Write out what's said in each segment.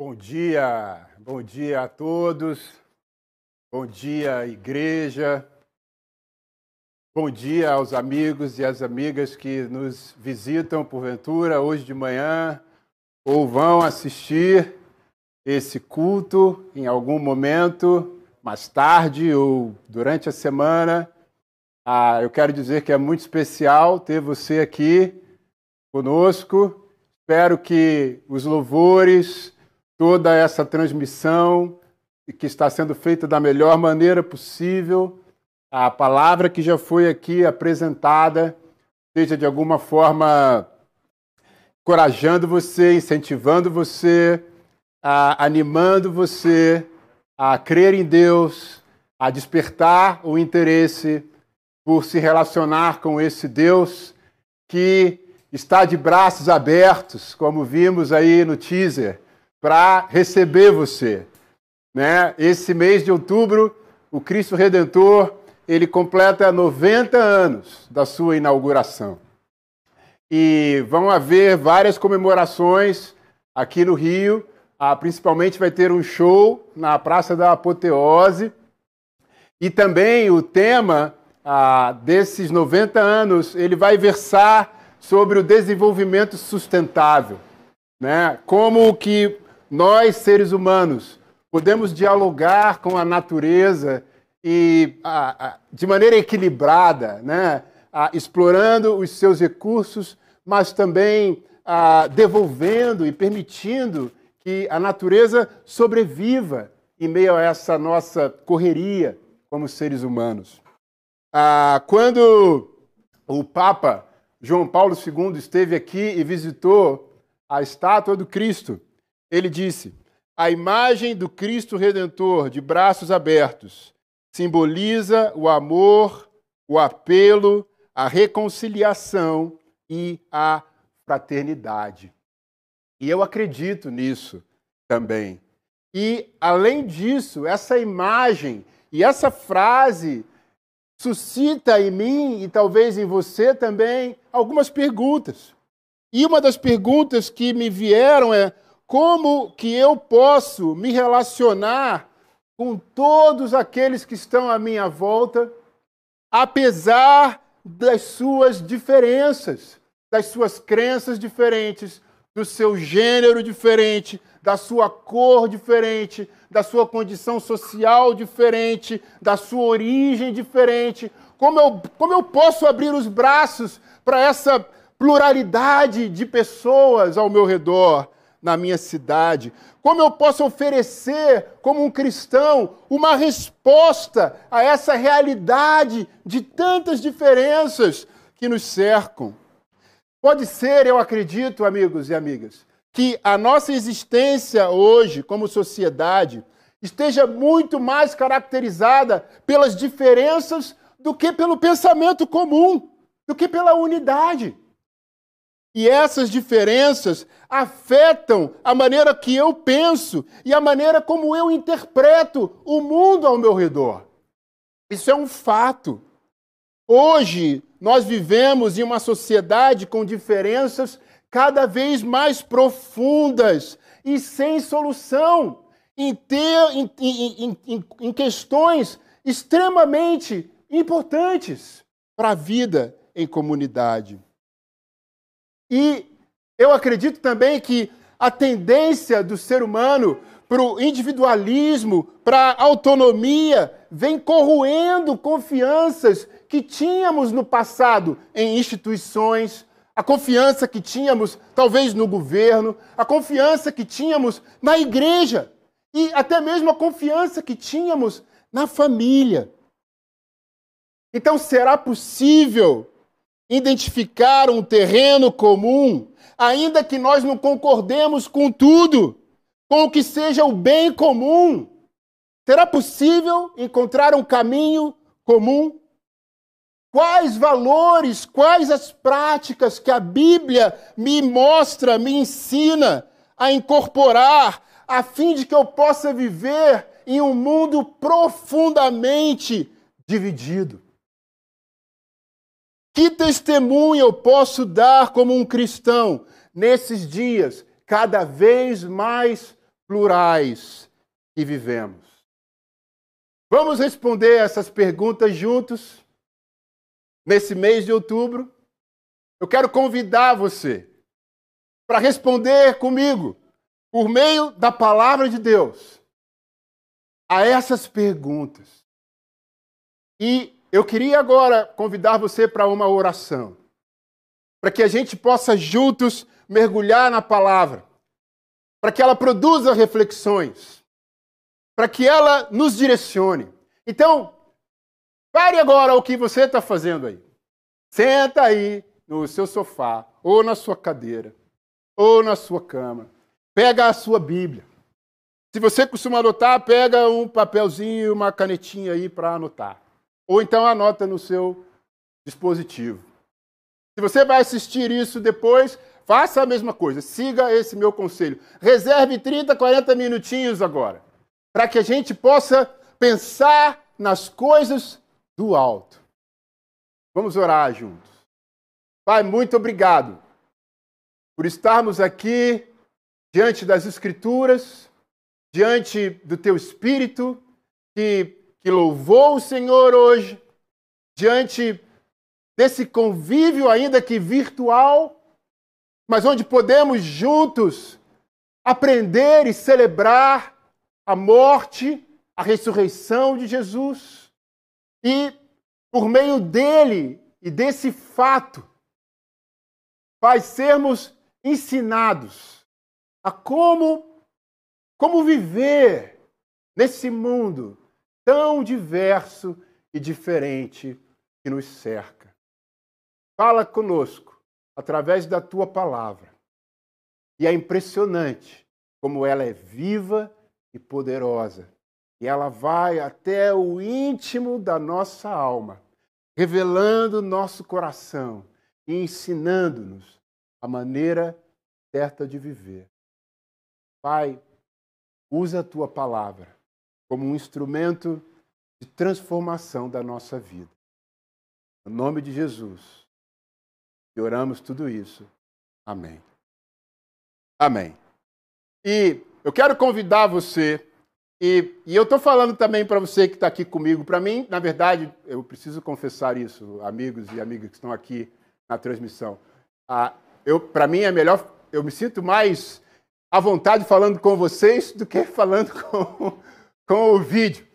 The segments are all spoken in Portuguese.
Bom dia, bom dia a todos, bom dia, igreja, bom dia aos amigos e às amigas que nos visitam porventura hoje de manhã ou vão assistir esse culto em algum momento, mais tarde ou durante a semana. Ah, eu quero dizer que é muito especial ter você aqui conosco. Espero que os louvores, toda essa transmissão que está sendo feita da melhor maneira possível, a palavra que já foi aqui apresentada, seja de alguma forma encorajando você, incentivando você, animando você a crer em Deus, a despertar o interesse por se relacionar com esse Deus que está de braços abertos, como vimos aí no teaser para receber você. Né? Esse mês de outubro, o Cristo Redentor, ele completa 90 anos da sua inauguração. E vão haver várias comemorações aqui no Rio. Ah, principalmente vai ter um show na Praça da Apoteose. E também o tema ah, desses 90 anos, ele vai versar sobre o desenvolvimento sustentável. Né? Como que nós, seres humanos, podemos dialogar com a natureza e de maneira equilibrada, né? explorando os seus recursos, mas também devolvendo e permitindo que a natureza sobreviva em meio a essa nossa correria como seres humanos. quando o Papa João Paulo II esteve aqui e visitou a estátua do Cristo, ele disse: a imagem do Cristo Redentor de braços abertos simboliza o amor, o apelo, a reconciliação e a fraternidade. E eu acredito nisso também. E, além disso, essa imagem e essa frase suscita em mim e talvez em você também algumas perguntas. E uma das perguntas que me vieram é: como que eu posso me relacionar com todos aqueles que estão à minha volta, apesar das suas diferenças, das suas crenças diferentes, do seu gênero diferente, da sua cor diferente, da sua condição social diferente, da sua origem diferente. Como eu, como eu posso abrir os braços para essa pluralidade de pessoas ao meu redor? Na minha cidade? Como eu posso oferecer, como um cristão, uma resposta a essa realidade de tantas diferenças que nos cercam? Pode ser, eu acredito, amigos e amigas, que a nossa existência hoje, como sociedade, esteja muito mais caracterizada pelas diferenças do que pelo pensamento comum, do que pela unidade. E essas diferenças afetam a maneira que eu penso e a maneira como eu interpreto o mundo ao meu redor. Isso é um fato. Hoje, nós vivemos em uma sociedade com diferenças cada vez mais profundas e sem solução em, ter, em, em, em, em questões extremamente importantes para a vida em comunidade. E eu acredito também que a tendência do ser humano para o individualismo, para a autonomia, vem corroendo confianças que tínhamos no passado em instituições, a confiança que tínhamos talvez no governo, a confiança que tínhamos na igreja e até mesmo a confiança que tínhamos na família. Então, será possível identificar um terreno comum, ainda que nós não concordemos com tudo, com o que seja o bem comum. Será possível encontrar um caminho comum? Quais valores, quais as práticas que a Bíblia me mostra, me ensina a incorporar, a fim de que eu possa viver em um mundo profundamente dividido? Que testemunho eu posso dar como um cristão nesses dias cada vez mais plurais que vivemos. Vamos responder essas perguntas juntos nesse mês de outubro? Eu quero convidar você para responder comigo, por meio da palavra de Deus, a essas perguntas. E eu queria agora convidar você para uma oração, para que a gente possa juntos mergulhar na palavra, para que ela produza reflexões, para que ela nos direcione. Então, pare agora o que você está fazendo aí. Senta aí no seu sofá, ou na sua cadeira, ou na sua cama. Pega a sua Bíblia. Se você costuma anotar, pega um papelzinho, uma canetinha aí para anotar. Ou então anota no seu dispositivo. Se você vai assistir isso depois, faça a mesma coisa. Siga esse meu conselho. Reserve 30, 40 minutinhos agora, para que a gente possa pensar nas coisas do alto. Vamos orar juntos. Pai, muito obrigado por estarmos aqui diante das Escrituras, diante do Teu Espírito, que, que louvou o Senhor hoje, diante desse convívio, ainda que virtual, mas onde podemos juntos aprender e celebrar a morte, a ressurreição de Jesus. E por meio dele e desse fato, vai sermos ensinados a como, como viver nesse mundo tão diverso e diferente que nos cerca. Fala conosco através da tua palavra. E é impressionante como ela é viva e poderosa. E ela vai até o íntimo da nossa alma, revelando nosso coração e ensinando-nos a maneira certa de viver. Pai, usa a tua palavra como um instrumento de transformação da nossa vida. No nome de Jesus, e oramos tudo isso. Amém. Amém. E eu quero convidar você, e, e eu estou falando também para você que está aqui comigo. Para mim, na verdade, eu preciso confessar isso, amigos e amigas que estão aqui na transmissão. Ah, para mim é melhor, eu me sinto mais à vontade falando com vocês do que falando com, com o vídeo.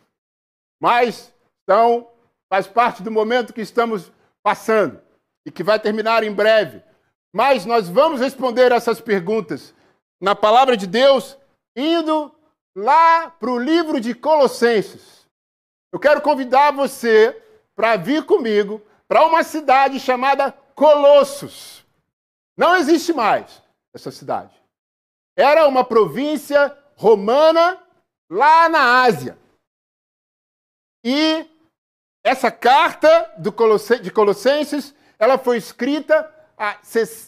Mas então faz parte do momento que estamos passando e que vai terminar em breve. Mas nós vamos responder essas perguntas na palavra de Deus, indo lá para o livro de Colossenses. Eu quero convidar você para vir comigo para uma cidade chamada Colossos. Não existe mais essa cidade. Era uma província romana lá na Ásia. E essa carta de Colossenses, ela foi escrita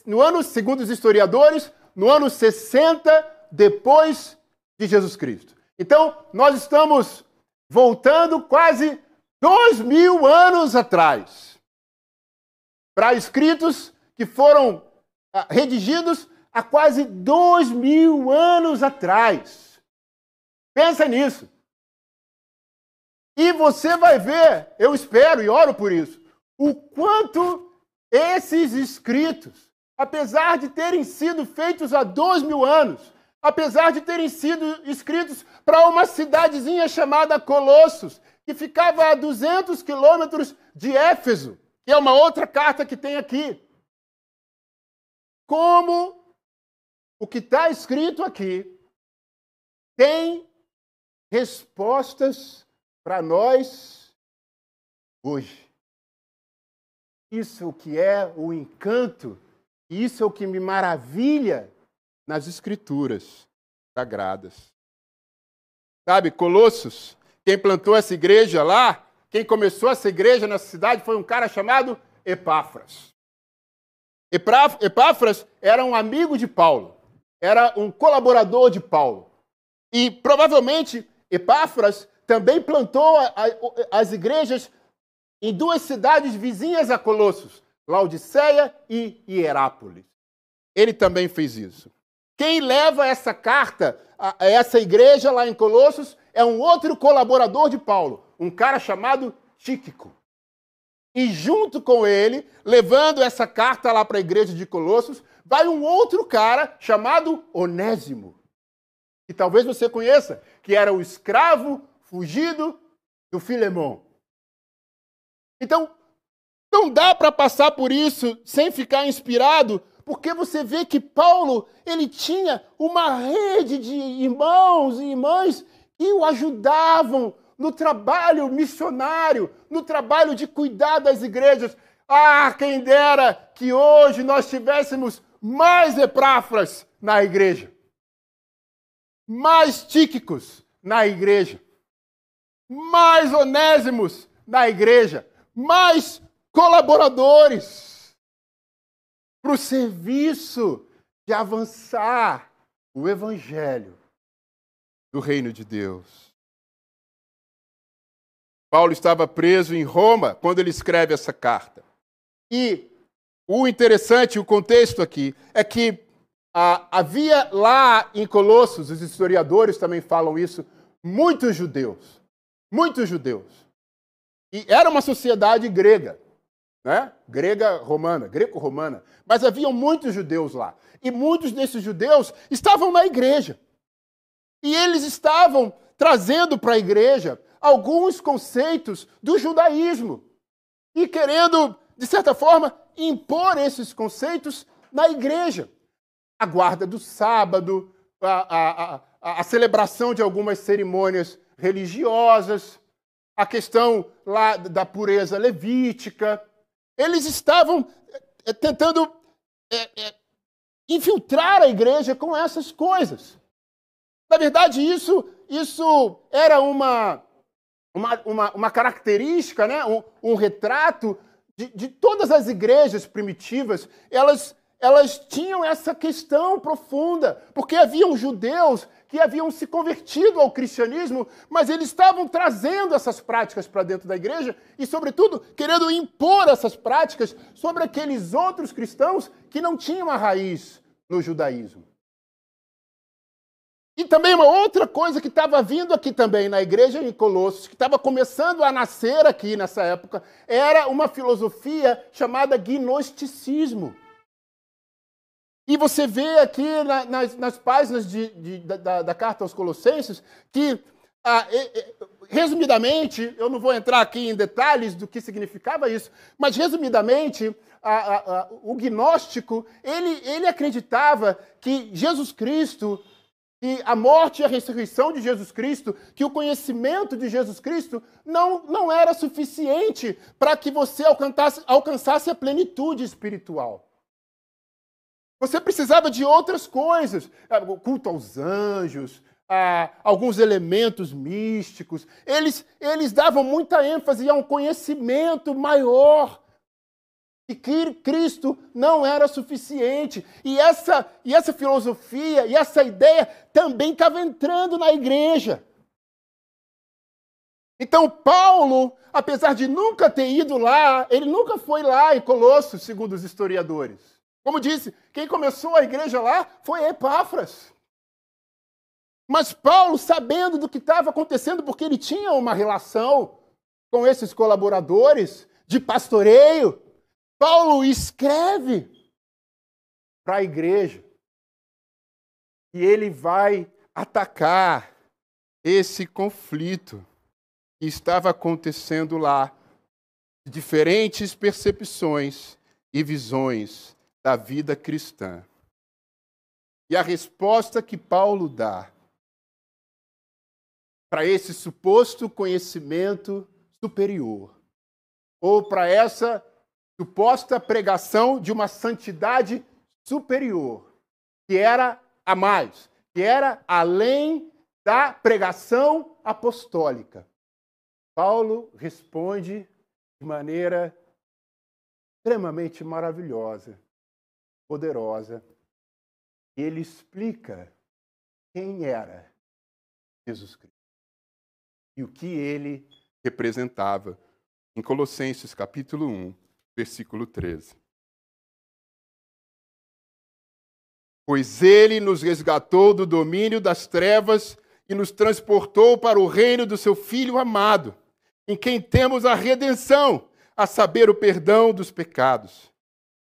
no ano, segundo os historiadores, no ano 60 depois de Jesus Cristo. Então, nós estamos voltando quase dois mil anos atrás para escritos que foram ah, redigidos há quase dois mil anos atrás. Pensa nisso. E você vai ver, eu espero e oro por isso, o quanto esses escritos, apesar de terem sido feitos há dois mil anos, apesar de terem sido escritos para uma cidadezinha chamada Colossos, que ficava a 200 quilômetros de Éfeso, que é uma outra carta que tem aqui. Como o que está escrito aqui tem respostas para nós hoje. Isso que é o encanto, isso é o que me maravilha nas Escrituras sagradas. Sabe, Colossos, quem plantou essa igreja lá, quem começou essa igreja nessa cidade foi um cara chamado Epáfras. Epáfras era um amigo de Paulo, era um colaborador de Paulo. E provavelmente Epáfras também plantou as igrejas em duas cidades vizinhas a Colossos, Laodiceia e Hierápolis. Ele também fez isso. Quem leva essa carta a essa igreja lá em Colossos é um outro colaborador de Paulo, um cara chamado Tíquico. E junto com ele, levando essa carta lá para a igreja de Colossos, vai um outro cara chamado Onésimo, que talvez você conheça, que era o escravo fugido do Filemão. Então, não dá para passar por isso sem ficar inspirado, porque você vê que Paulo, ele tinha uma rede de irmãos e irmãs que o ajudavam no trabalho missionário, no trabalho de cuidar das igrejas. Ah, quem dera que hoje nós tivéssemos mais Epráfras na igreja, mais Tíquicos na igreja, mais Onésimos na igreja, mais colaboradores para o serviço de avançar o evangelho do reino de Deus. Paulo estava preso em Roma quando ele escreve essa carta. E o interessante, o contexto aqui, é que ah, havia lá em Colossos, os historiadores também falam isso, muitos judeus. Muitos judeus. E era uma sociedade grega né? grega romana, greco-romana. Mas haviam muitos judeus lá. E muitos desses judeus estavam na igreja. E eles estavam trazendo para a igreja alguns conceitos do judaísmo. E querendo, de certa forma, impor esses conceitos na igreja. A guarda do sábado, a, a, a, celebração de algumas cerimônias religiosas, a questão lá da pureza levítica, eles estavam é, tentando é, é, infiltrar a igreja com essas coisas. Na verdade, isso, isso era uma, uma, uma, uma característica, né? um, um retrato de, de todas as igrejas primitivas. Elas, elas tinham essa questão profunda, porque haviam judeus que haviam se convertido ao cristianismo, mas eles estavam trazendo essas práticas para dentro da igreja e, sobretudo, querendo impor essas práticas sobre aqueles outros cristãos que não tinham a raiz no judaísmo. E também uma outra coisa que estava vindo aqui também na igreja em Colossos, que estava começando a nascer aqui nessa época, era uma filosofia chamada gnosticismo. E você vê aqui na, nas, nas, páginas de, de, da, da, carta aos Colossenses que, ah, resumidamente, eu não vou entrar aqui em detalhes do que significava isso, mas resumidamente, o gnóstico ele, ele acreditava que Jesus Cristo, que a morte e a ressurreição de Jesus Cristo, que o conhecimento de Jesus Cristo não, não era suficiente para que você alcançasse, alcançasse a plenitude espiritual. Você precisava de outras coisas, ah, culto aos anjos, ah, alguns elementos místicos. Eles, eles davam muita ênfase a um conhecimento maior. E que Cristo não era suficiente. E essa, e essa filosofia e essa ideia também estava entrando na igreja. Então, Paulo, apesar de nunca ter ido lá, ele nunca foi lá em Colossos, segundo os historiadores. Como disse, quem começou a igreja lá foi Epáfras. Mas Paulo, sabendo do que estava acontecendo, porque ele tinha uma relação com esses colaboradores de pastoreio, Paulo escreve para a igreja. E ele vai atacar esse conflito que estava acontecendo lá, diferentes percepções e visões da vida cristã. E a resposta que Paulo dá para esse suposto conhecimento superior, ou para essa suposta pregação de uma santidade superior, que era a mais, que era além da pregação apostólica. Paulo responde de maneira extremamente maravilhosa poderosa. Ele explica quem era Jesus Cristo e o que ele representava em Colossenses capítulo 1, versículo 13. Pois ele nos resgatou do domínio das trevas e nos transportou para o reino do seu Filho amado, em quem temos a redenção, a saber, o perdão dos pecados.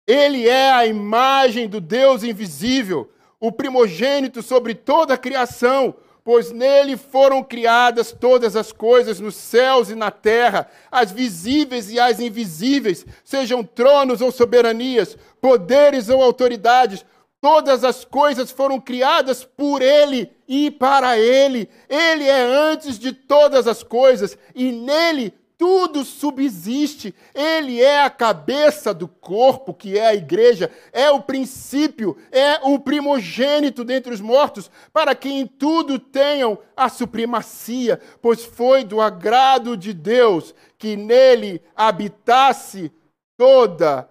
Ele é a imagem do Deus invisível, o primogênito sobre toda a criação, pois nele foram criadas todas as coisas nos céus e na terra, as visíveis e as invisíveis, sejam tronos ou soberanias, poderes ou autoridades, todas as coisas foram criadas por ele e para ele. Ele é antes de todas as coisas e nele tudo subsiste. Ele é a cabeça do corpo, que é a igreja, é o princípio, é o primogênito dentre os mortos, para que em tudo tenham a supremacia, pois foi do agrado de Deus que nele habitasse toda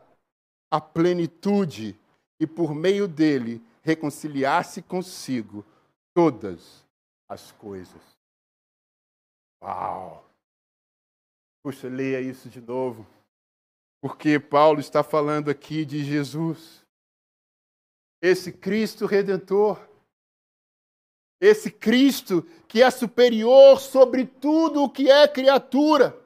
a plenitude e por meio dele reconciliasse consigo todas as coisas. Uau! Puxa, leia isso de novo. Porque Paulo está falando aqui de Jesus. Esse Cristo redentor. Esse Cristo que é superior sobre tudo o que é criatura.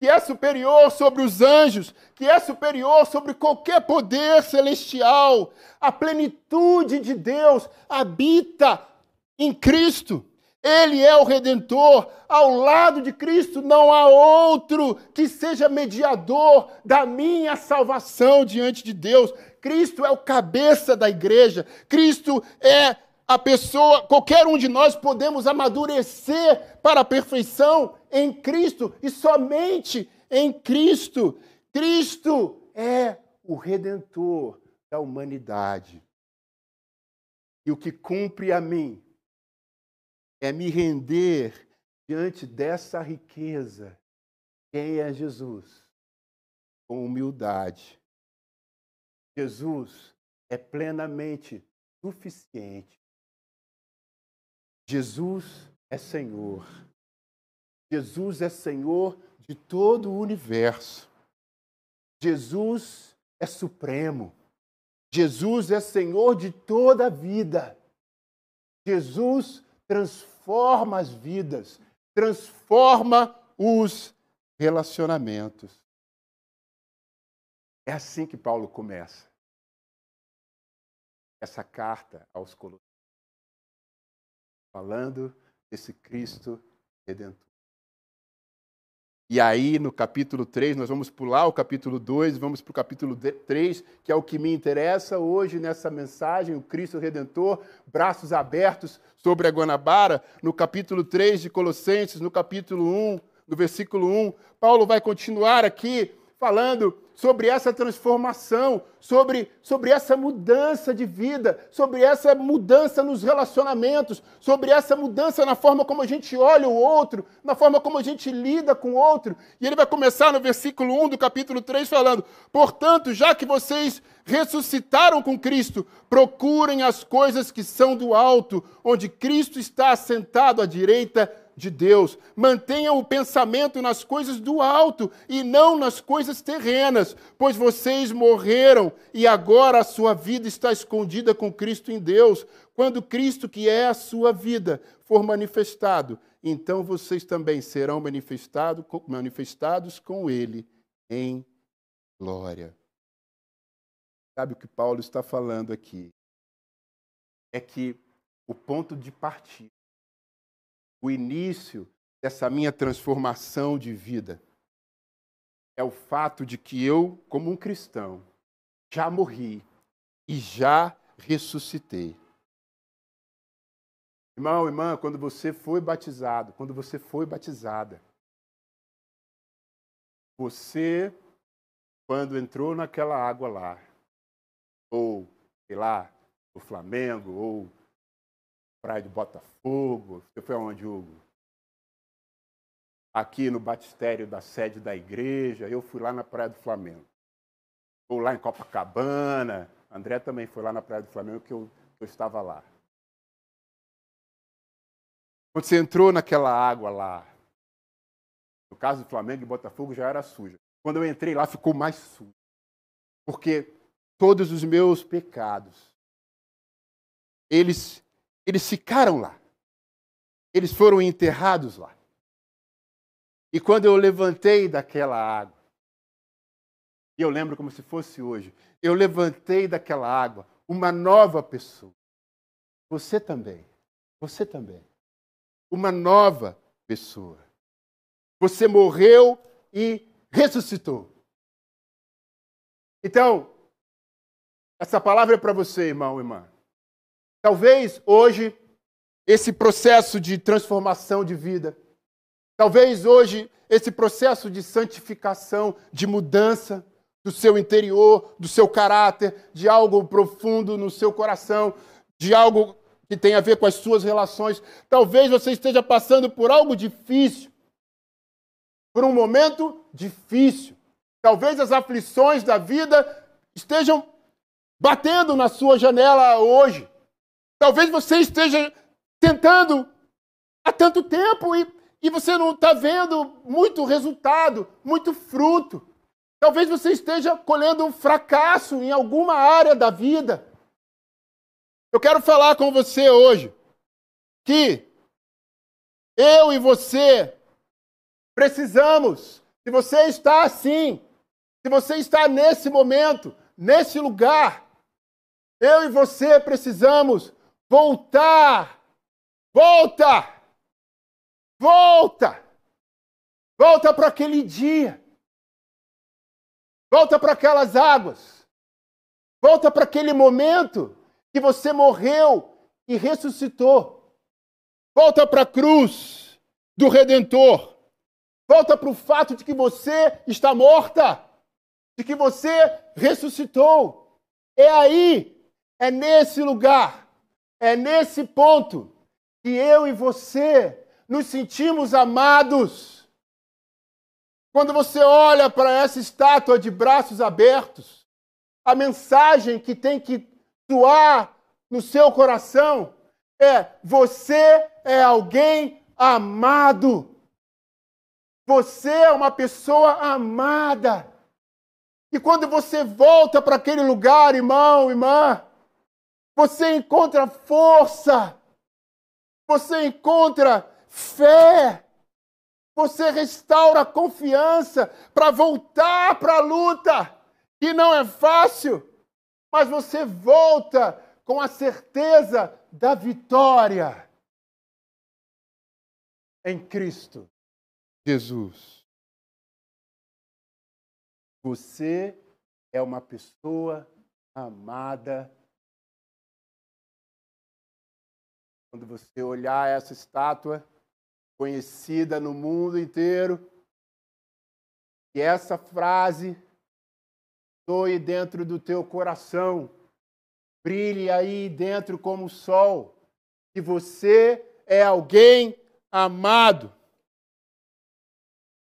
Que é superior sobre os anjos. Que é superior sobre qualquer poder celestial. A plenitude de Deus habita em Cristo. Ele é o redentor. Ao lado de Cristo não há outro que seja mediador da minha salvação diante de Deus. Cristo é o cabeça da igreja. Cristo é a pessoa, qualquer um de nós podemos amadurecer para a perfeição em Cristo e somente em Cristo. Cristo é o redentor da humanidade. E o que cumpre a mim é me render diante dessa riqueza. Quem é Jesus? Com humildade. Jesus é plenamente suficiente. Jesus é Senhor. Jesus é Senhor de todo o universo. Jesus é supremo. Jesus é Senhor de toda a vida. Jesus transforma as vidas, transforma os relacionamentos. É assim que Paulo começa essa carta aos Colossenses, falando desse Cristo redentor. E aí, no capítulo 3, nós vamos pular o capítulo 2, vamos para o capítulo 3, que é o que me interessa hoje nessa mensagem, o Cristo Redentor, braços abertos sobre a Guanabara. No capítulo 3 de Colossenses, no capítulo 1, no versículo 1, Paulo vai continuar aqui falando sobre essa transformação, sobre, sobre essa mudança de vida, sobre essa mudança nos relacionamentos, sobre essa mudança na forma como a gente olha o outro, na forma como a gente lida com o outro. E ele vai começar no versículo 1 do capítulo 3 falando: Portanto, já que vocês ressuscitaram com Cristo, procurem as coisas que são do alto, onde Cristo está assentado à direita de Deus. Mantenham o pensamento nas coisas do alto e não nas coisas terrenas, pois vocês morreram e agora a sua vida está escondida com Cristo em Deus. Quando Cristo, que é a sua vida, for manifestado, então vocês também serão manifestado, manifestados com Ele em glória. Sabe o que Paulo está falando aqui? É que o ponto de partida o início dessa minha transformação de vida é o fato de que eu, como um cristão, já morri e já ressuscitei. Irmão, irmã, quando você foi batizado, quando você foi batizada, você, quando entrou naquela água lá, ou, sei lá, no Flamengo, ou Praia de Botafogo. Você foi aonde, Hugo? Aqui no batistério da sede da igreja. Eu fui lá na Praia do Flamengo. Ou lá em Copacabana. André também foi lá na Praia do Flamengo, que eu, eu estava lá. Quando você entrou naquela água lá, no caso do Flamengo e Botafogo já era suja. Quando eu entrei lá, ficou mais sujo. Porque todos os meus pecados eles, eles ficaram lá. Eles foram enterrados lá. E quando eu levantei daquela água, e eu lembro como se fosse hoje, eu levantei daquela água uma nova pessoa. Você também. Você também. Uma nova pessoa. Você morreu e ressuscitou. Então, essa palavra é para você, irmão, irmã. Talvez hoje esse processo de transformação de vida, talvez hoje esse processo de santificação, de mudança do seu interior, do seu caráter, de algo profundo no seu coração, de algo que tem a ver com as suas relações. Talvez você esteja passando por algo difícil, por um momento difícil. Talvez as aflições da vida estejam batendo na sua janela hoje. Talvez você esteja tentando há tanto tempo e, e você não está vendo muito resultado, muito fruto. Talvez você esteja colhendo um fracasso em alguma área da vida. Eu quero falar com você hoje que eu e você precisamos, se você está assim, se você está nesse momento, nesse lugar, eu e você precisamos voltar. Volta! Volta! Volta para aquele dia. Volta para aquelas águas. Volta para aquele momento que você morreu e ressuscitou. Volta para a cruz do Redentor. Volta para o fato de que você está morta de que você ressuscitou. É aí, é nesse lugar, é nesse ponto que eu e você nos sentimos amados. Quando você olha para essa estátua de braços abertos, a mensagem que tem que soar no seu coração é: você é alguém amado. Você é uma pessoa amada. E quando você volta para aquele lugar, irmão, irmã, você encontra força, você encontra fé, você restaura a confiança para voltar para a luta, que não é fácil, mas você volta com a certeza da vitória em Cristo Jesus. Você é uma pessoa amada. Quando você olhar essa estátua, conhecida no mundo inteiro, e essa frase soe dentro do teu coração, brilhe aí dentro como o sol, que você é alguém amado.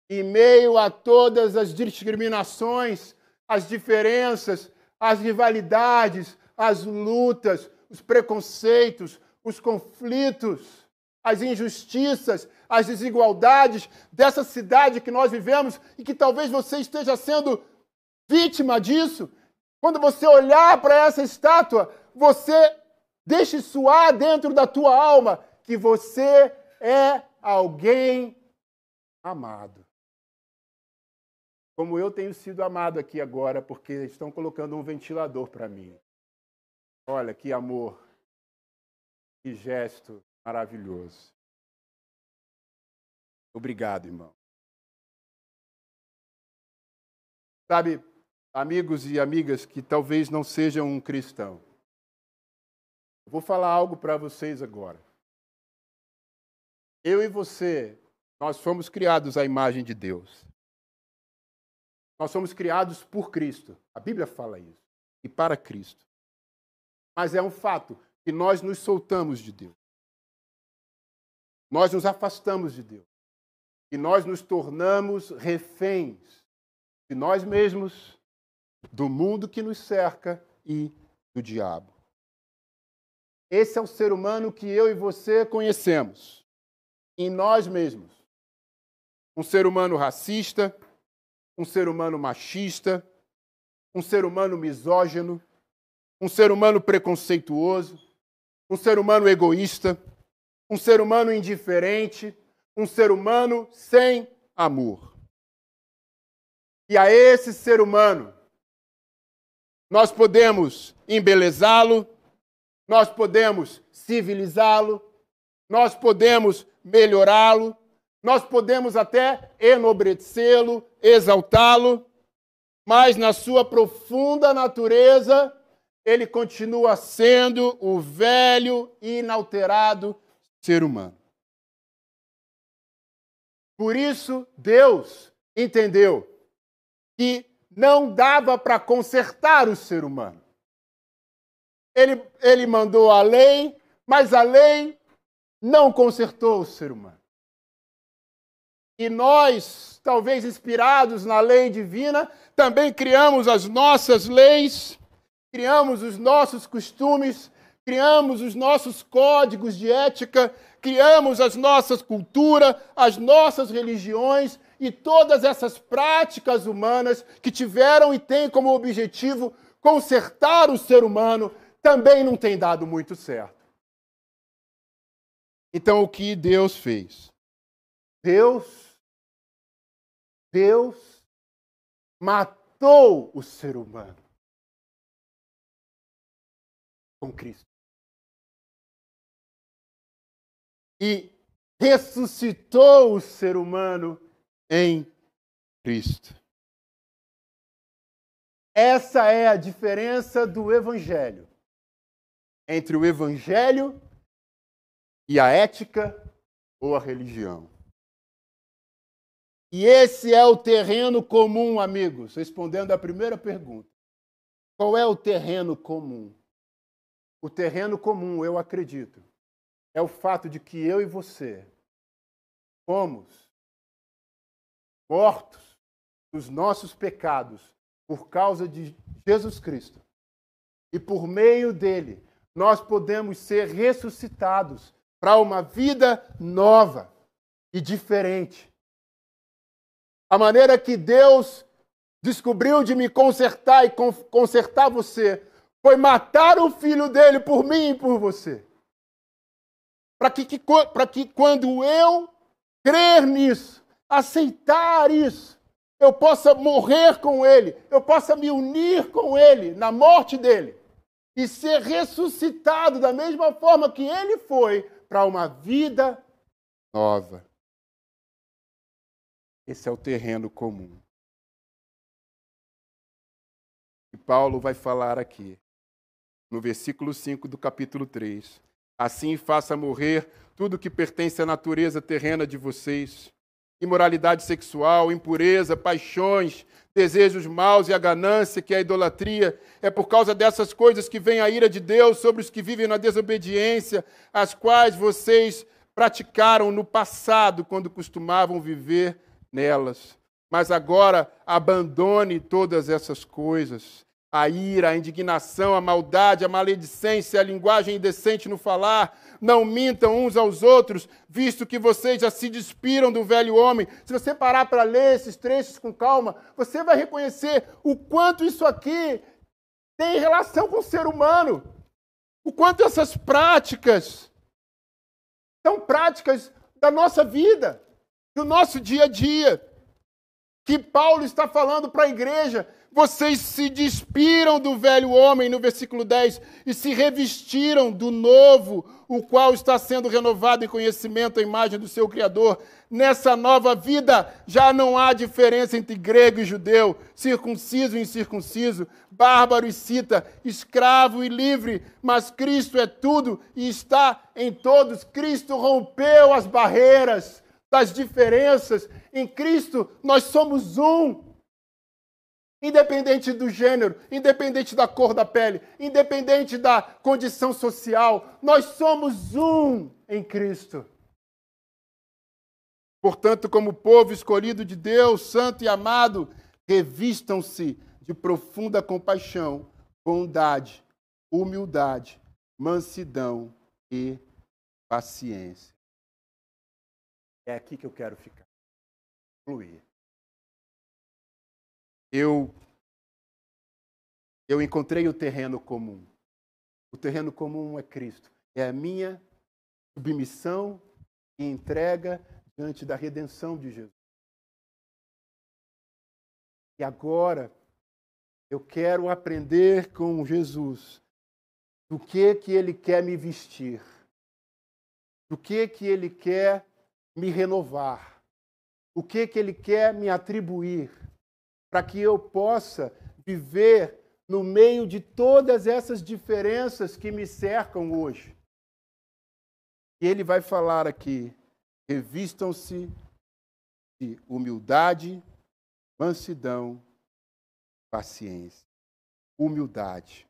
Em meio a todas as discriminações, as diferenças, as rivalidades, as lutas, os preconceitos, os conflitos, as injustiças, as desigualdades dessa cidade que nós vivemos e que talvez você esteja sendo vítima disso. Quando você olhar para essa estátua, você deixe suar dentro da tua alma que você é alguém amado como eu tenho sido amado aqui agora, porque estão colocando um ventilador para mim. Olha que amor, que gesto maravilhoso. Obrigado, irmão. Sabe, amigos e amigas que talvez não sejam um cristão, eu vou falar algo para vocês agora. Eu e você, nós fomos criados à imagem de Deus. Nós somos criados por Cristo. A Bíblia fala isso. E para Cristo. Mas é um fato que nós nos soltamos de Deus. Nós nos afastamos de Deus. E nós nos tornamos reféns de nós mesmos, do mundo que nos cerca e do diabo. Esse é o ser humano que eu e você conhecemos em nós mesmos. Um ser humano racista, um ser humano machista, um ser humano misógino, um ser humano preconceituoso, um ser humano egoísta, um ser humano indiferente, um ser humano sem amor. E a esse ser humano, nós podemos embelezá-lo, nós podemos civilizá-lo, nós podemos melhorá-lo, nós podemos até enobrecê-lo, exaltá-lo, mas na sua profunda natureza, ele continua sendo o velho e inalterado ser humano. Por isso, Deus entendeu que não dava para consertar o ser humano. Ele, ele mandou a lei, mas a lei não consertou o ser humano. E nós, talvez inspirados na lei divina, também criamos as nossas leis, criamos os nossos costumes, criamos os nossos códigos de ética, criamos as nossas culturas, as nossas religiões e todas essas práticas humanas que tiveram e têm como objetivo consertar o ser humano, também não tem dado muito certo. Então, o que Deus fez? Deus, Deus matou o ser humano com Cristo. E ressuscitou o ser humano em Cristo. Essa é a diferença do Evangelho entre o Evangelho e a ética ou a religião. E esse é o terreno comum, amigos, respondendo à primeira pergunta. Qual é o terreno comum? O terreno comum, eu acredito, é o fato de que eu e você fomos mortos dos nossos pecados por causa de Jesus Cristo. E por meio dele, nós podemos ser ressuscitados para uma vida nova e diferente. A maneira que Deus descobriu de me consertar e consertar você foi matar o filho dele por mim e por você. Para que, que, que quando eu crer nisso, aceitar isso, eu possa morrer com ele, eu possa me unir com ele na morte dele e ser ressuscitado da mesma forma que ele foi para uma vida nova. Esse é o terreno comum. E Paulo vai falar aqui, no versículo 5 do capítulo 3. Assim faça morrer tudo que pertence à natureza terrena de vocês: imoralidade sexual, impureza, paixões, desejos maus e a ganância, que é a idolatria. É por causa dessas coisas que vem a ira de Deus sobre os que vivem na desobediência, as quais vocês praticaram no passado, quando costumavam viver nelas. Mas agora abandone todas essas coisas a ira, a indignação, a maldade, a maledicência, a linguagem indecente no falar. Não mintam uns aos outros, visto que vocês já se despiram do velho homem. Se você parar para ler esses trechos com calma, você vai reconhecer o quanto isso aqui tem relação com o ser humano. O quanto essas práticas são práticas da nossa vida, do nosso dia a dia. Que Paulo está falando para a igreja vocês se despiram do velho homem, no versículo 10, e se revestiram do novo, o qual está sendo renovado em conhecimento à imagem do seu Criador. Nessa nova vida já não há diferença entre grego e judeu, circunciso e incircunciso, bárbaro e cita, escravo e livre, mas Cristo é tudo e está em todos. Cristo rompeu as barreiras das diferenças. Em Cristo nós somos um. Independente do gênero, independente da cor da pele, independente da condição social, nós somos um em Cristo. Portanto, como povo escolhido de Deus, santo e amado, revistam-se de profunda compaixão, bondade, humildade, mansidão e paciência. É aqui que eu quero ficar. Fluir eu eu encontrei o terreno comum. O terreno comum é Cristo. é a minha submissão e entrega diante da redenção de Jesus. E agora eu quero aprender com Jesus do que que ele quer me vestir, do que que ele quer me renovar, o que que ele quer me atribuir, para que eu possa viver no meio de todas essas diferenças que me cercam hoje. E ele vai falar aqui: revistam-se de humildade, mansidão, paciência. Humildade.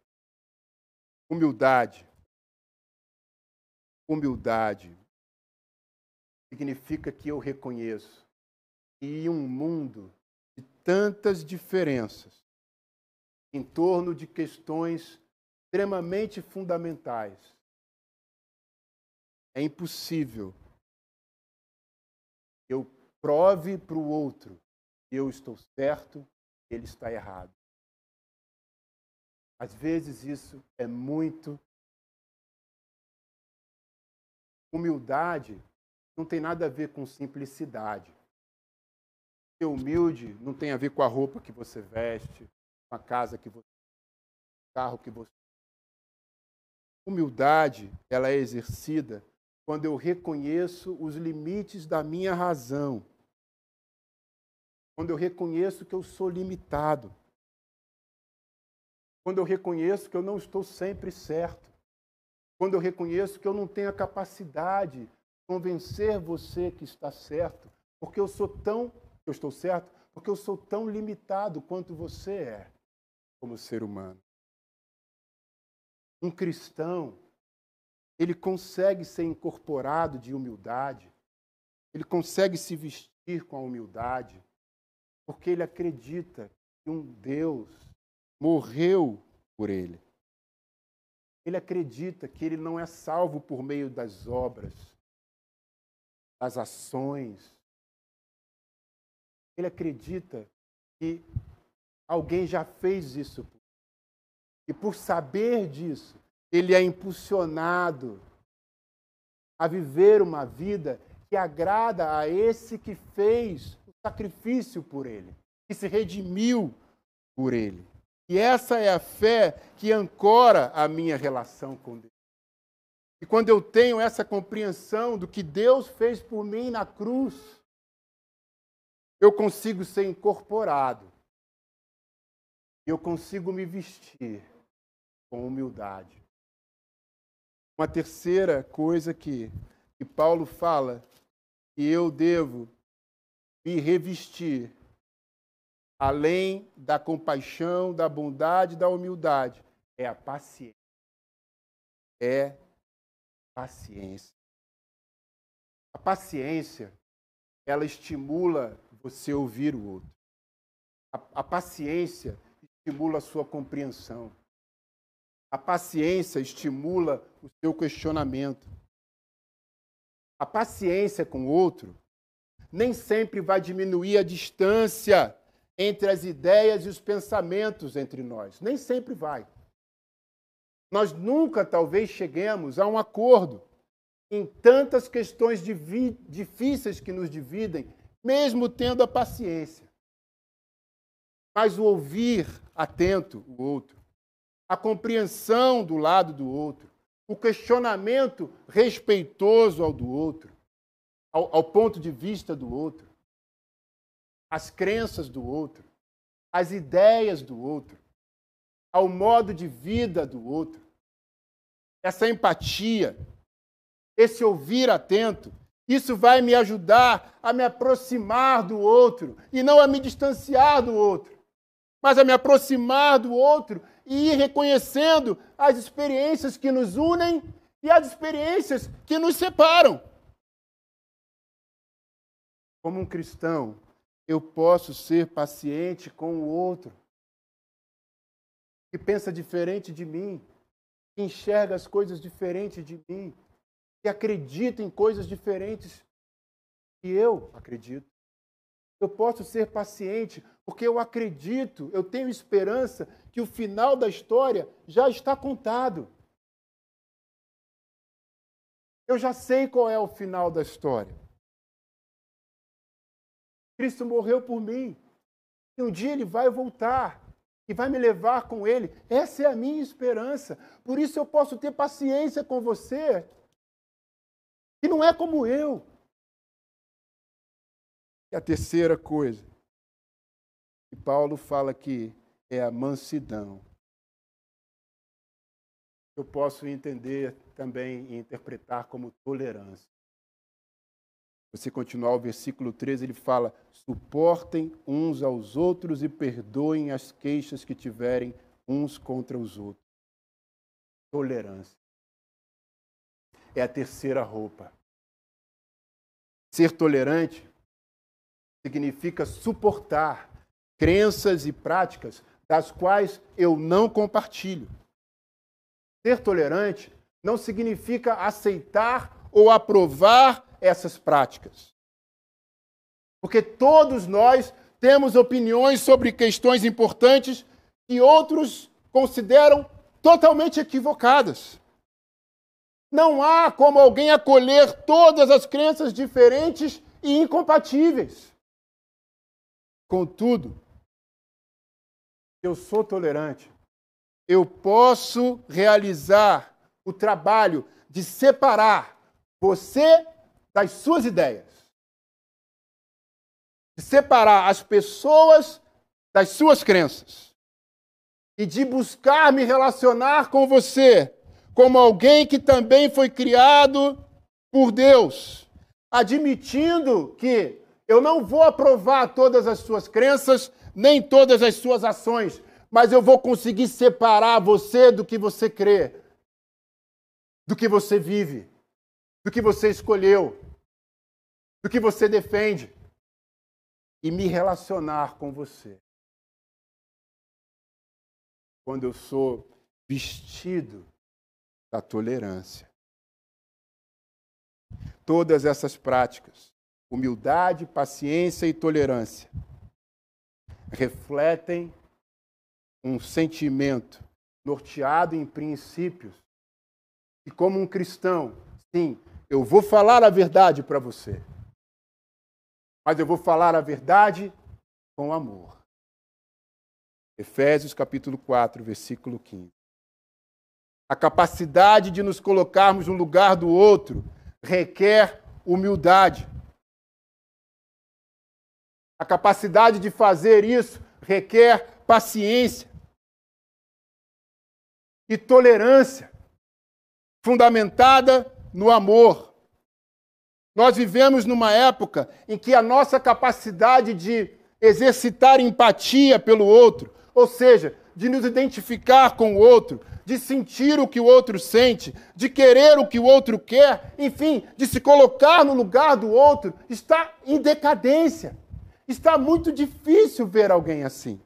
Humildade. Humildade significa que eu reconheço que em um mundo de tantas diferenças, em torno de questões extremamente fundamentais, é impossível eu prove para o outro que eu estou certo, ele está errado. Às vezes isso é muito. Humildade não tem nada a ver com simplicidade. Ser humilde não tem a ver com a roupa que você veste, com a casa que você o carro que você Humildade, ela é exercida quando eu reconheço os limites da minha razão. Quando eu reconheço que eu sou limitado. Quando eu reconheço que eu não estou sempre certo. Quando eu reconheço que eu não tenho a capacidade de convencer você que está certo, porque eu sou tão, eu estou certo, porque eu sou tão limitado quanto você é como ser humano. Um cristão, ele consegue ser incorporado de humildade, ele consegue se vestir com a humildade, porque ele acredita que um Deus morreu por ele. Ele acredita que ele não é salvo por meio das obras, das ações. Ele acredita que alguém já fez isso. E por saber disso, ele é impulsionado a viver uma vida que agrada a esse que fez o sacrifício por ele, que se redimiu por ele. E essa é a fé que ancora a minha relação com Deus. E quando eu tenho essa compreensão do que Deus fez por mim na cruz, eu consigo ser incorporado. Eu consigo me vestir com humildade. Uma terceira coisa que, que Paulo fala, que eu devo me revestir além da compaixão, da bondade, da humildade, é a paciência. É paciência. A paciência, ela estimula você ouvir o outro. A, a paciência estimula a sua compreensão. A paciência estimula o seu questionamento. A paciência com o outro nem sempre vai diminuir a distância entre as ideias e os pensamentos entre nós. Nem sempre vai. Nós nunca, talvez, cheguemos a um acordo em tantas questões difíceis que nos dividem, mesmo tendo a paciência. Mas o ouvir atento o outro, a compreensão do lado do outro, o questionamento respeitoso ao do outro, ao, ao ponto de vista do outro, as crenças do outro, as ideias do outro, ao modo de vida do outro. Essa empatia, esse ouvir atento, isso vai me ajudar a me aproximar do outro e não a me distanciar do outro, mas a me aproximar do outro e ir reconhecendo as experiências que nos unem e as experiências que nos separam. Como um cristão, eu posso ser paciente com o outro, que pensa diferente de mim, que enxerga as coisas diferentes de mim, que acredita em coisas diferentes que eu acredito. Eu posso ser paciente porque eu acredito, eu tenho esperança que o final da história já está contado. Eu já sei qual é o final da história. Cristo morreu por mim. E um dia ele vai voltar e vai me levar com ele. Essa é a minha esperança. Por isso eu posso ter paciência com você, que não é como eu. E a terceira coisa que Paulo fala aqui é a mansidão. Eu posso entender também e interpretar como tolerância. Você continuar o versículo 13, ele fala: suportem uns aos outros e perdoem as queixas que tiverem uns contra os outros. Tolerância. É a terceira roupa. Ser tolerante significa suportar crenças e práticas das quais eu não compartilho. Ser tolerante não significa aceitar ou aprovar essas práticas. Porque todos nós temos opiniões sobre questões importantes que outros consideram totalmente equivocadas. Não há como alguém acolher todas as crenças diferentes e incompatíveis. Contudo, eu sou tolerante. Eu posso realizar o trabalho de separar você das suas ideias. De separar as pessoas das suas crenças. E de buscar me relacionar com você como alguém que também foi criado por Deus, admitindo que eu não vou aprovar todas as suas crenças, nem todas as suas ações, mas eu vou conseguir separar você do que você crê, do que você vive, do que você escolheu, do que você defende e me relacionar com você. Quando eu sou vestido da tolerância. Todas essas práticas, humildade, paciência e tolerância, refletem um sentimento norteado em princípios. E como um cristão, sim, eu vou falar a verdade para você. Mas eu vou falar a verdade com amor. Efésios capítulo 4, versículo 15. A capacidade de nos colocarmos no lugar do outro requer humildade. A capacidade de fazer isso requer paciência e tolerância, fundamentada no amor. Nós vivemos numa época em que a nossa capacidade de exercitar empatia pelo outro, ou seja, de nos identificar com o outro, de sentir o que o outro sente, de querer o que o outro quer, enfim, de se colocar no lugar do outro, está em decadência. Está muito difícil ver alguém assim.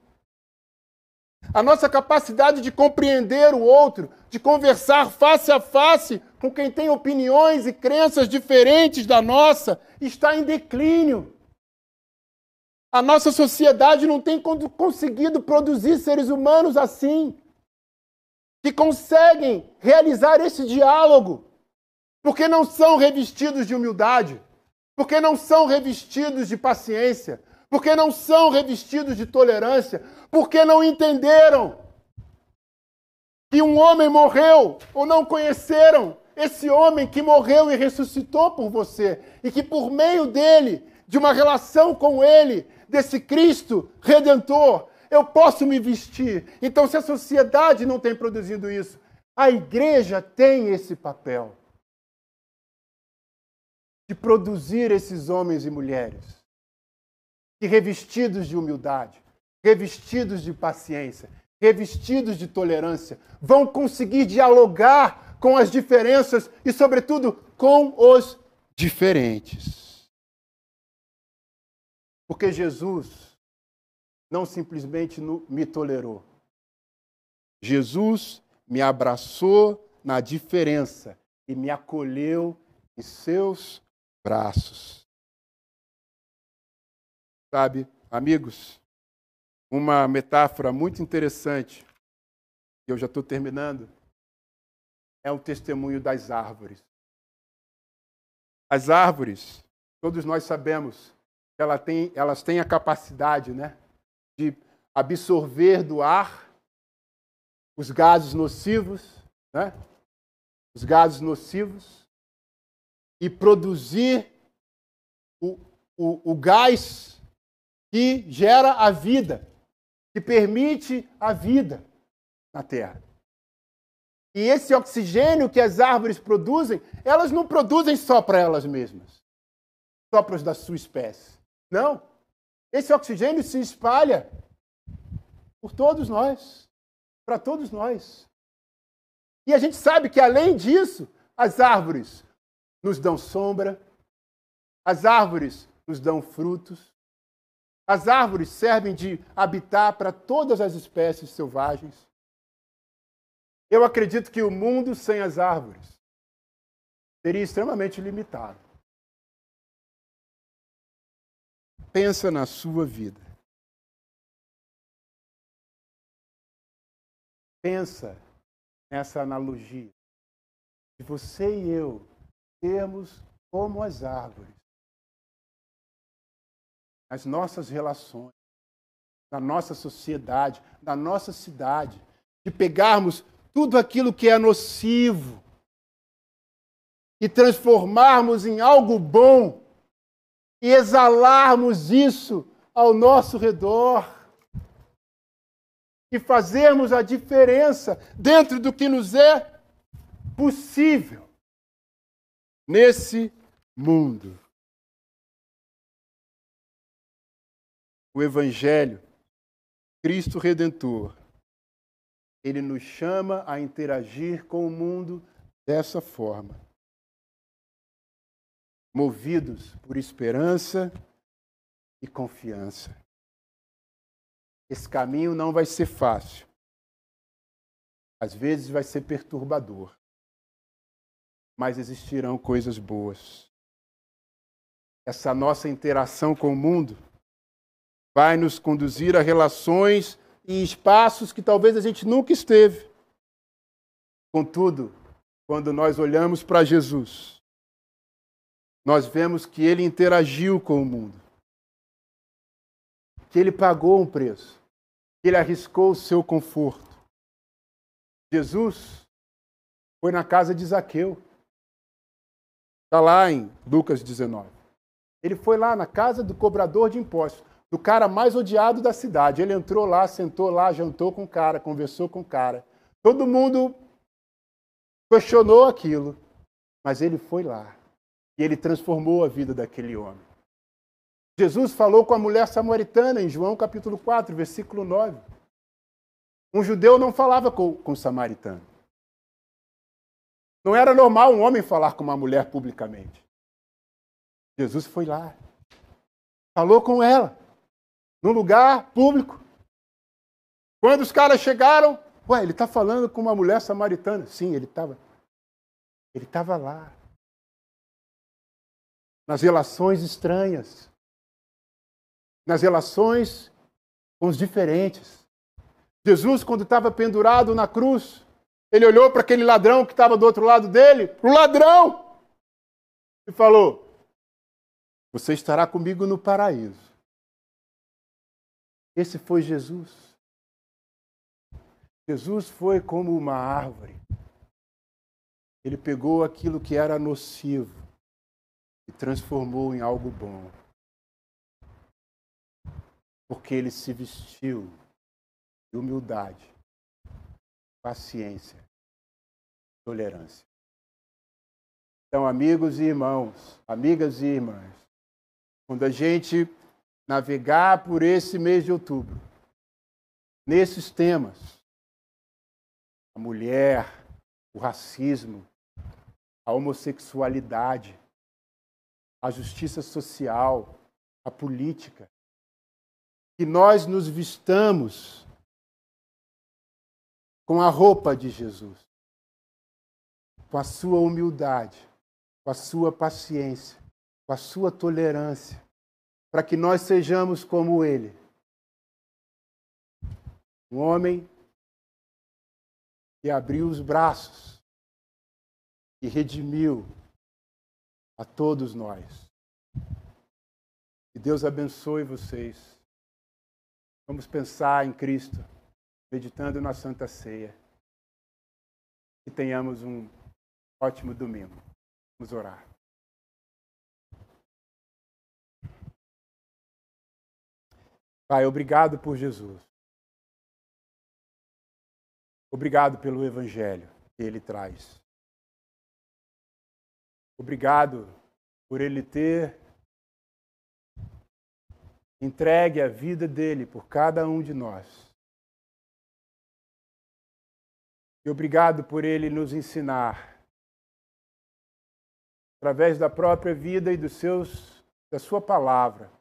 A nossa capacidade de compreender o outro, de conversar face a face com quem tem opiniões e crenças diferentes da nossa, está em declínio. A nossa sociedade não tem conseguido produzir seres humanos assim, que conseguem realizar esse diálogo, porque não são revestidos de humildade, porque não são revestidos de paciência, porque não são revestidos de tolerância, porque não entenderam que um homem morreu ou não conheceram esse homem que morreu e ressuscitou por você e que por meio dele, de uma relação com ele, desse Cristo redentor, eu posso me vestir. Então, se a sociedade não tem produzido isso, a igreja tem esse papel de produzir esses homens e mulheres que revestidos de humildade, revestidos de paciência, revestidos de tolerância, vão conseguir dialogar com as diferenças e, sobretudo, com os diferentes. Porque Jesus não simplesmente me tolerou. Jesus me abraçou na diferença e me acolheu em seus braços. Sabe, amigos, uma metáfora muito interessante, eu já estou terminando, é o testemunho das árvores. As árvores, todos nós sabemos ela tem, elas têm a capacidade né, de absorver do ar os gases nocivos, né, os gases nocivos, e produzir o, o, o gás que gera a vida, que permite a vida na Terra. E esse oxigênio que as árvores produzem, elas não produzem só para elas mesmas, só para os da sua espécie. Não. Esse oxigênio se espalha por todos nós, para todos nós. E a gente sabe que, além disso, as árvores nos dão sombra, as árvores nos dão frutos, as árvores servem de habitat para todas as espécies selvagens. Eu acredito que o mundo sem as árvores seria extremamente limitado. Pensa na sua vida. Pensa nessa analogia de você e eu termos como as árvores nas nossas relações, na nossa sociedade, na nossa cidade, de pegarmos tudo aquilo que é nocivo e transformarmos em algo bom e exalarmos isso ao nosso redor e fazermos a diferença dentro do que nos é possível nesse mundo. O Evangelho, Cristo Redentor, ele nos chama a interagir com o mundo dessa forma. Movidos por esperança e confiança. Esse caminho não vai ser fácil. Às vezes vai ser perturbador. Mas existirão coisas boas. Essa nossa interação com o mundo vai nos conduzir a relações em espaços que talvez a gente nunca esteve. Contudo, quando nós olhamos para Jesus, nós vemos que ele interagiu com o mundo, que ele pagou um preço, que ele arriscou o seu conforto. Jesus foi na casa de Zaqueu. Está lá em Lucas 19. Ele foi lá na casa do cobrador de impostos do cara mais odiado da cidade. Ele entrou lá, sentou lá, jantou com o cara, conversou com o cara. Todo mundo questionou aquilo, mas ele foi lá e ele transformou a vida daquele homem. Jesus falou com a mulher samaritana em João capítulo 4, versículo 9. Um judeu não falava com, com samaritano. Não era normal um homem falar com uma mulher publicamente. Jesus foi lá, falou com ela num lugar público. Quando os caras chegaram, ué, ele está falando com uma mulher samaritana. Sim, ele estava. Ele estava lá. Nas relações estranhas. Nas relações com os diferentes. Jesus, quando estava pendurado na cruz, ele olhou para aquele ladrão que estava do outro lado dele, para o ladrão, e falou: Você estará comigo no paraíso. Esse foi Jesus. Jesus foi como uma árvore. Ele pegou aquilo que era nocivo e transformou em algo bom. Porque ele se vestiu de humildade, paciência, tolerância. Então, amigos e irmãos, amigas e irmãs, quando a gente navegar por esse mês de outubro, nesses temas: a mulher, o racismo, a homossexualidade, a justiça social, a política, que nós nos vistamos com a roupa de Jesus, com a sua humildade, com a sua paciência, com a sua tolerância, para que nós sejamos como ele. Um homem que abriu os braços e redimiu a todos nós. Que Deus abençoe vocês. Vamos pensar em Cristo, meditando na Santa Ceia. Que tenhamos um ótimo domingo. Vamos orar. Pai, obrigado por Jesus. Obrigado pelo Evangelho que ele traz. Obrigado por ele ter entregue a vida dele por cada um de nós. E obrigado por ele nos ensinar, através da própria vida e dos seus, da sua palavra,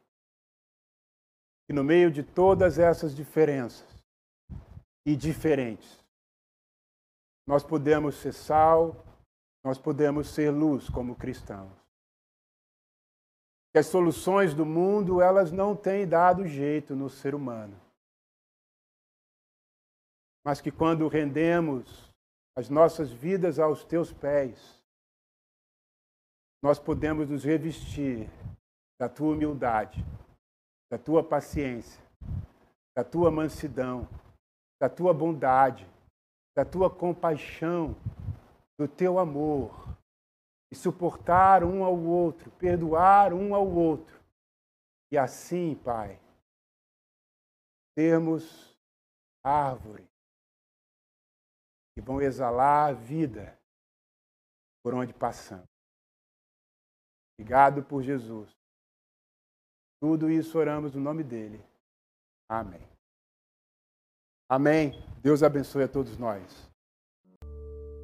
que no meio de todas essas diferenças e diferentes, nós podemos ser sal, nós podemos ser luz como cristãos. Que as soluções do mundo, elas não têm dado jeito no ser humano. Mas que quando rendemos as nossas vidas aos teus pés, nós podemos nos revestir da tua humildade, da tua paciência, da tua mansidão, da tua bondade, da tua compaixão, do teu amor, e suportar um ao outro, perdoar um ao outro. E assim, Pai, termos árvore que vão exalar a vida por onde passamos. Obrigado por Jesus. Tudo isso oramos no nome dele. Amém. Amém. Deus abençoe a todos nós.